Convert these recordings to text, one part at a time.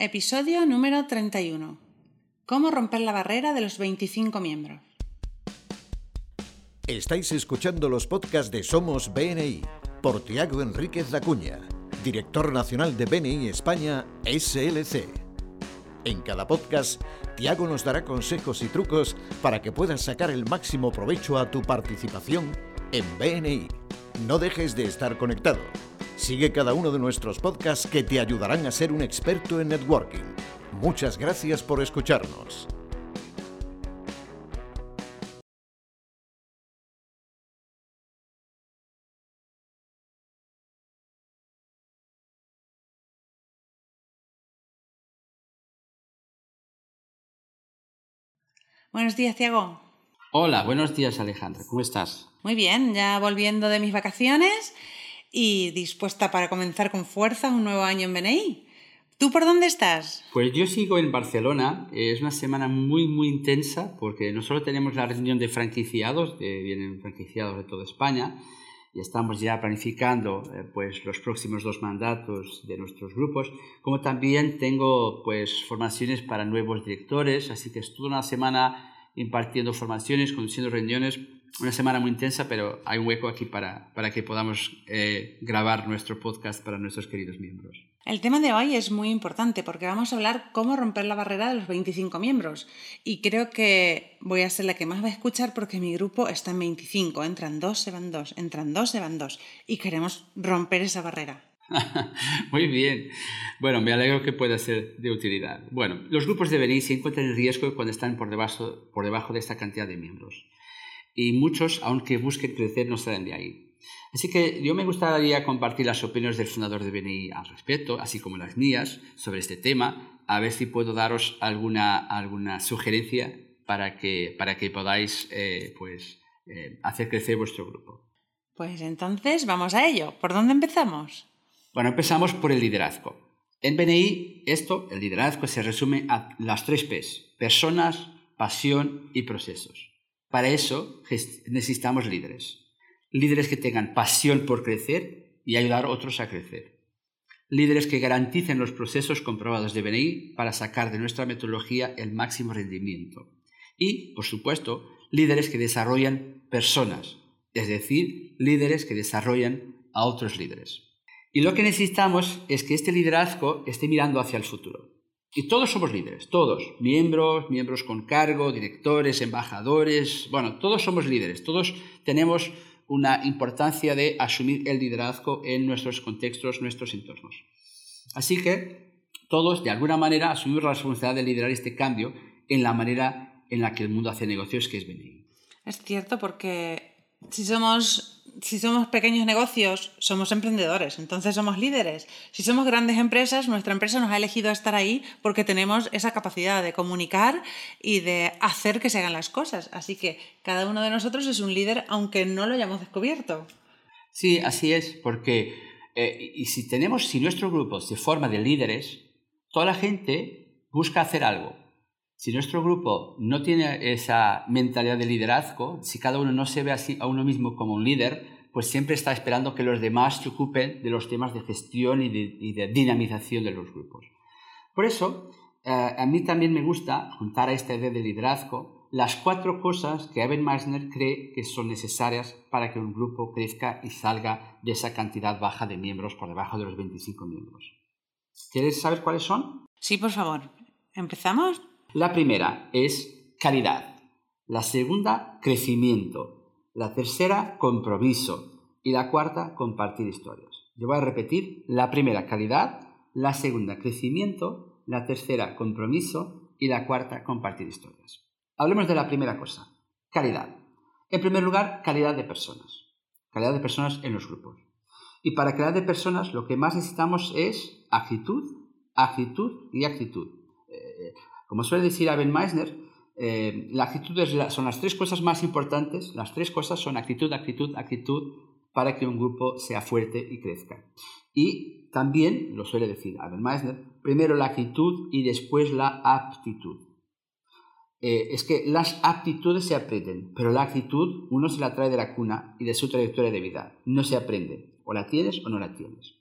Episodio número 31. ¿Cómo romper la barrera de los 25 miembros? Estáis escuchando los podcasts de Somos BNI por Tiago Enríquez Lacuña, director nacional de BNI España SLC. En cada podcast, Tiago nos dará consejos y trucos para que puedas sacar el máximo provecho a tu participación en BNI. No dejes de estar conectado. Sigue cada uno de nuestros podcasts que te ayudarán a ser un experto en networking. Muchas gracias por escucharnos. Buenos días, Tiago. Hola, buenos días Alejandra, ¿cómo estás? Muy bien, ya volviendo de mis vacaciones y dispuesta para comenzar con fuerza un nuevo año en BNI. ¿Tú por dónde estás? Pues yo sigo en Barcelona. Es una semana muy, muy intensa porque no solo tenemos la reunión de franquiciados, de, vienen franquiciados de toda España, y estamos ya planificando eh, pues, los próximos dos mandatos de nuestros grupos, como también tengo pues, formaciones para nuevos directores, así que es una semana impartiendo formaciones, conduciendo reuniones una semana muy intensa, pero hay un hueco aquí para, para que podamos eh, grabar nuestro podcast para nuestros queridos miembros. El tema de hoy es muy importante porque vamos a hablar cómo romper la barrera de los 25 miembros. Y creo que voy a ser la que más va a escuchar porque mi grupo está en 25. Entran dos, se van dos, entran dos, se van dos. Y queremos romper esa barrera. Muy bien. Bueno, me alegro que pueda ser de utilidad. Bueno, los grupos de BNI se encuentran en riesgo cuando están por debajo, por debajo de esta cantidad de miembros y muchos, aunque busquen crecer, no salen de ahí. Así que yo me gustaría compartir las opiniones del fundador de BNI al respecto, así como las mías, sobre este tema, a ver si puedo daros alguna, alguna sugerencia para que, para que podáis eh, pues, eh, hacer crecer vuestro grupo. Pues entonces vamos a ello. ¿Por dónde empezamos? Bueno, empezamos por el liderazgo. En BNI, esto, el liderazgo, se resume a las tres P's, personas, pasión y procesos. Para eso necesitamos líderes. Líderes que tengan pasión por crecer y ayudar a otros a crecer. Líderes que garanticen los procesos comprobados de BNI para sacar de nuestra metodología el máximo rendimiento. Y, por supuesto, líderes que desarrollan personas, es decir, líderes que desarrollan a otros líderes. Y lo que necesitamos es que este liderazgo esté mirando hacia el futuro. Y todos somos líderes, todos, miembros, miembros con cargo, directores, embajadores, bueno, todos somos líderes, todos tenemos una importancia de asumir el liderazgo en nuestros contextos, nuestros entornos. Así que todos, de alguna manera, asumimos la responsabilidad de liderar este cambio en la manera en la que el mundo hace negocios, que es venir. Es cierto, porque si somos si somos pequeños negocios, somos emprendedores, entonces somos líderes. Si somos grandes empresas, nuestra empresa nos ha elegido estar ahí porque tenemos esa capacidad de comunicar y de hacer que se hagan las cosas. Así que cada uno de nosotros es un líder aunque no lo hayamos descubierto. Sí, así es, porque eh, y si tenemos, si nuestro grupo se forma de líderes, toda la gente busca hacer algo. Si nuestro grupo no tiene esa mentalidad de liderazgo, si cada uno no se ve así a uno mismo como un líder, pues siempre está esperando que los demás se ocupen de los temas de gestión y de, dinamización de los grupos. Por eso, eh, a mí también me gusta juntar a esta idea de liderazgo las cuatro cosas que Evan Meissner cree que son necesarias para que un grupo crezca y salga de esa cantidad baja de miembros por debajo de los 25 miembros. ¿Quieres saber cuáles son? Sí, por favor. ¿Empezamos? La primera es calidad, la segunda crecimiento, la tercera compromiso y la cuarta compartir historias. Yo voy a repetir la primera calidad, la segunda crecimiento, la tercera compromiso y la cuarta compartir historias. Hablemos de la primera cosa, calidad. En primer lugar, calidad de personas. Calidad de personas en los grupos. Y para calidad de personas lo que más necesitamos es actitud, actitud y actitud. Eh, como suele decir Abel Meissner, eh, la actitud son las tres cosas más importantes. Las tres cosas son actitud, actitud, actitud para que un grupo sea fuerte y crezca. Y también, lo suele decir Abel Meissner, primero la actitud y después la aptitud. Eh, es que las aptitudes se aprenden, pero la actitud uno se la trae de la cuna y de su trayectoria de vida. No se aprende. O la tienes o no la tienes.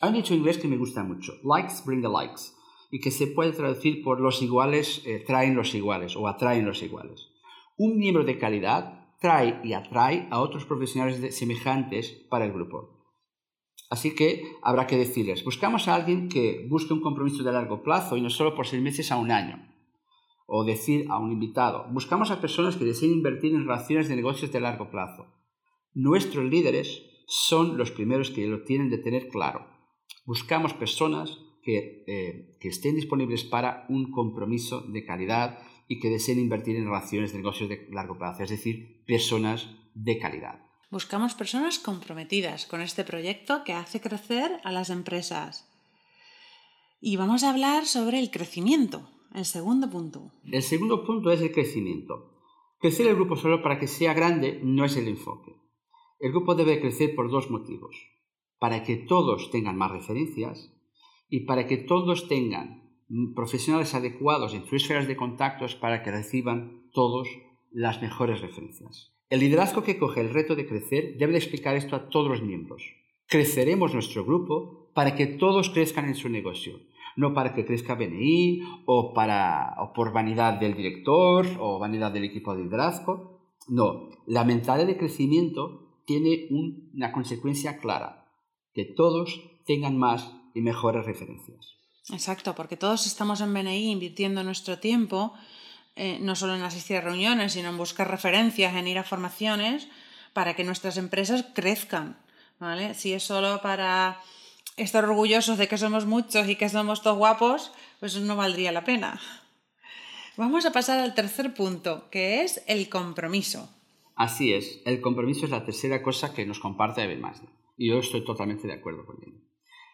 Hay un dicho inglés que me gusta mucho. Likes bring the likes. Y que se puede traducir por los iguales eh, traen los iguales o atraen los iguales. Un miembro de calidad trae y atrae a otros profesionales semejantes para el grupo. Así que habrá que decirles, buscamos a alguien que busque un compromiso de largo plazo y no solo por seis meses a un año. O decir a un invitado, buscamos a personas que deseen invertir en relaciones de negocios de largo plazo. Nuestros líderes son los primeros que lo tienen de tener claro. Buscamos personas que, eh, que estén disponibles para un compromiso de calidad y que deseen invertir en relaciones de negocios de largo plazo, es decir, personas de calidad. Buscamos personas comprometidas con este proyecto que hace crecer a las empresas. Y vamos a hablar sobre el crecimiento, el segundo punto. El segundo punto es el crecimiento. Crecer el grupo solo para que sea grande no es el enfoque. El grupo debe crecer por dos motivos. Para que todos tengan más referencias y para que todos tengan profesionales adecuados en sus esferas de contactos para que reciban todos las mejores referencias. El liderazgo que coge el reto de crecer debe explicar esto a todos los miembros. Creceremos nuestro grupo para que todos crezcan en su negocio, no para que crezca BNI o, para, o por vanidad del director o vanidad del equipo de liderazgo. No, la mentalidad de crecimiento tiene una consecuencia clara, que todos tengan más y mejores referencias. Exacto, porque todos estamos en BNI invirtiendo nuestro tiempo eh, no solo en asistir a reuniones, sino en buscar referencias, en ir a formaciones para que nuestras empresas crezcan. ¿vale? Si es solo para estar orgullosos de que somos muchos y que somos todos guapos, pues no valdría la pena. Vamos a pasar al tercer punto, que es el compromiso. Así es, el compromiso es la tercera cosa que nos comparte Evan Y yo estoy totalmente de acuerdo con él.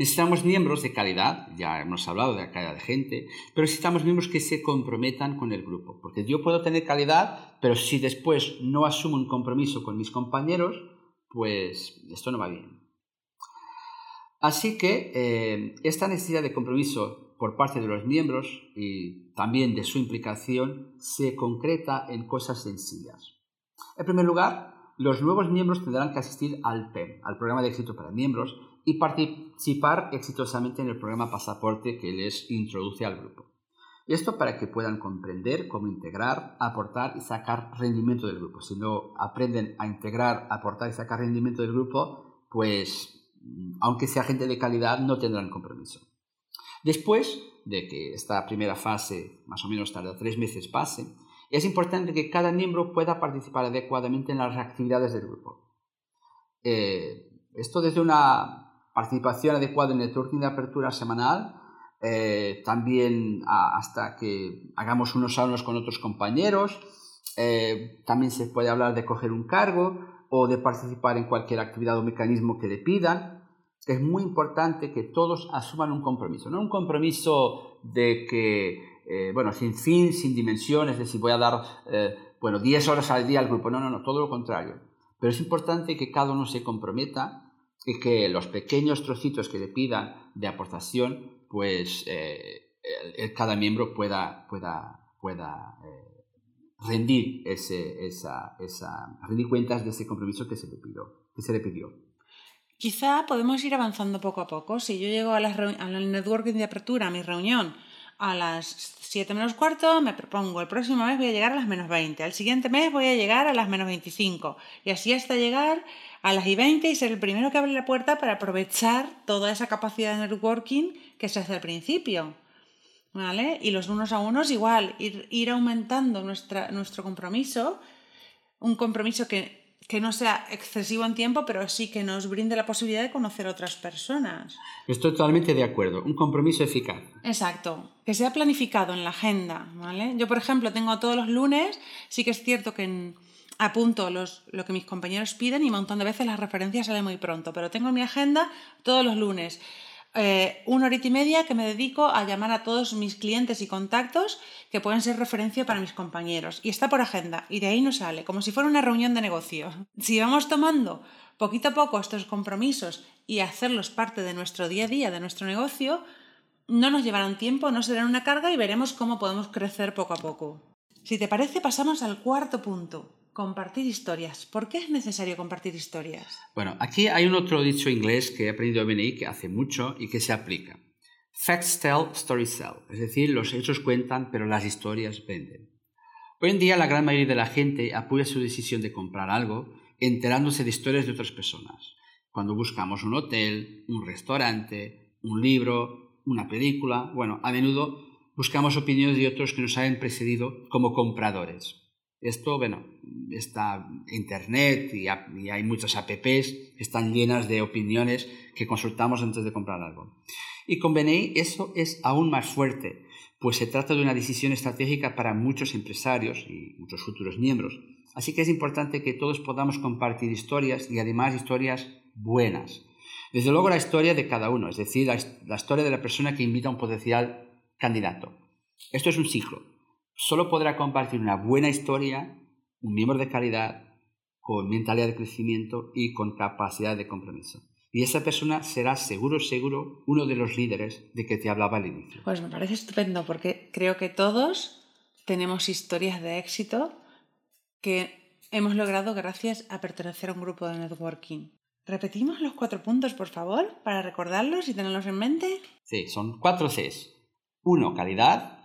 Necesitamos miembros de calidad, ya hemos hablado de la calidad de gente, pero necesitamos miembros que se comprometan con el grupo. Porque yo puedo tener calidad, pero si después no asumo un compromiso con mis compañeros, pues esto no va bien. Así que eh, esta necesidad de compromiso por parte de los miembros y también de su implicación se concreta en cosas sencillas. En primer lugar, los nuevos miembros tendrán que asistir al PEM, al Programa de Éxito para Miembros, y participar exitosamente en el programa Pasaporte que les introduce al grupo. Esto para que puedan comprender cómo integrar, aportar y sacar rendimiento del grupo. Si no aprenden a integrar, aportar y sacar rendimiento del grupo, pues aunque sea gente de calidad, no tendrán compromiso. Después de que esta primera fase, más o menos tarda tres meses, pase, es importante que cada miembro pueda participar adecuadamente en las actividades del grupo. Eh, esto desde una participación adecuada en el networking de apertura semanal, eh, también hasta que hagamos unos salnos con otros compañeros, eh, también se puede hablar de coger un cargo o de participar en cualquier actividad o mecanismo que le pidan. Es muy importante que todos asuman un compromiso, no un compromiso de que, eh, bueno, sin fin, sin dimensiones, de si voy a dar, bueno, 10 horas al día al grupo, no, no, no, todo lo contrario. Pero es importante que cada uno se comprometa y que los pequeños trocitos que le pidan de aportación, pues eh, cada miembro pueda, pueda, pueda eh, rendir, ese, esa, esa, rendir cuentas de ese compromiso que se le pidió. Que se le pidió. Quizá podemos ir avanzando poco a poco. Si yo llego a, las al networking de apertura, a mi reunión, a las 7 menos cuarto, me propongo el próximo mes voy a llegar a las menos 20, al siguiente mes voy a llegar a las menos 25 y así hasta llegar a las y 20 y ser el primero que abre la puerta para aprovechar toda esa capacidad de networking que se hace al principio. ¿Vale? Y los unos a unos igual, ir, ir aumentando nuestra, nuestro compromiso, un compromiso que, que no sea excesivo en tiempo, pero sí que nos brinde la posibilidad de conocer a otras personas. Estoy totalmente de acuerdo, un compromiso eficaz. Exacto, que sea planificado en la agenda, ¿vale? Yo, por ejemplo, tengo todos los lunes, sí que es cierto que en apunto lo que mis compañeros piden y un montón de veces las referencias salen muy pronto, pero tengo en mi agenda todos los lunes eh, una horita y media que me dedico a llamar a todos mis clientes y contactos que pueden ser referencia para mis compañeros. Y está por agenda y de ahí no sale, como si fuera una reunión de negocio. Si vamos tomando poquito a poco estos compromisos y hacerlos parte de nuestro día a día, de nuestro negocio, no nos llevarán tiempo, no serán una carga y veremos cómo podemos crecer poco a poco. Si te parece, pasamos al cuarto punto, Compartir historias. ¿Por qué es necesario compartir historias? Bueno, aquí hay un otro dicho inglés que he aprendido a venir que hace mucho y que se aplica. Facts tell, stories sell. Es decir, los hechos cuentan, pero las historias venden. Hoy en día la gran mayoría de la gente apoya su decisión de comprar algo enterándose de historias de otras personas. Cuando buscamos un hotel, un restaurante, un libro, una película, bueno, a menudo buscamos opiniones de otros que nos hayan precedido como compradores. Esto, bueno, está Internet y, hay muchas apps están llenas de opiniones que consultamos antes de comprar algo. Y con BNI eso es aún más fuerte, pues se trata de una decisión estratégica para muchos empresarios y muchos futuros miembros. Así que es importante que todos podamos compartir historias y además historias buenas. Desde luego la historia de cada uno, es decir, la, la historia de la persona que invita a un potencial candidato. Esto es un ciclo solo podrá compartir una buena historia un miembro de calidad con mentalidad de crecimiento y con capacidad de compromiso. Y esa persona será seguro, seguro, uno de los líderes de que te hablaba al inicio. Pues me parece estupendo porque creo que todos tenemos historias de éxito que hemos logrado gracias a pertenecer a un grupo de networking. ¿Repetimos los cuatro puntos, por favor, para recordarlos y tenerlos en mente? Sí, son cuatro Cs. Uno, calidad.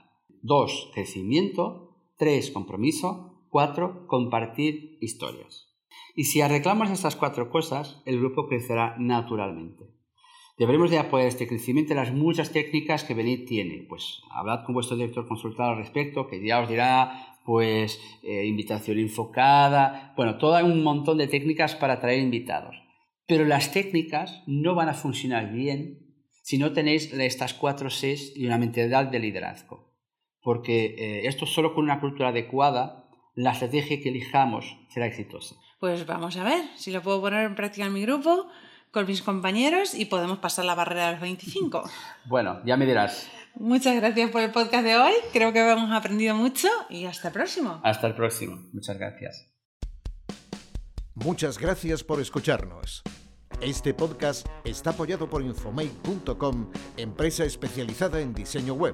2. Crecimiento. 3. Compromiso. 4. Compartir historias. Y si arreglamos estas cuatro cosas, el grupo crecerá naturalmente. Deberemos de apoyar este crecimiento en las muchas técnicas que Benit tiene. Pues hablad con vuestro director consultado al respecto, que ya os dirá, pues, eh, invitación enfocada, bueno, todo un montón de técnicas para atraer invitados. Pero las técnicas no van a funcionar bien si no tenéis estas cuatro Cs y una mentalidad de liderazgo porque eh, esto solo con una cultura adecuada, la estrategia que elijamos será exitosa. Pues vamos a ver si lo puedo poner en práctica en mi grupo, con mis compañeros y podemos pasar la barrera de los 25. bueno, ya me dirás. Muchas gracias por el podcast de hoy. Creo que hemos aprendido mucho y hasta el próximo. Hasta el próximo. Muchas gracias. Muchas gracias por escucharnos. Este podcast está apoyado por infomake.com, empresa especializada en diseño web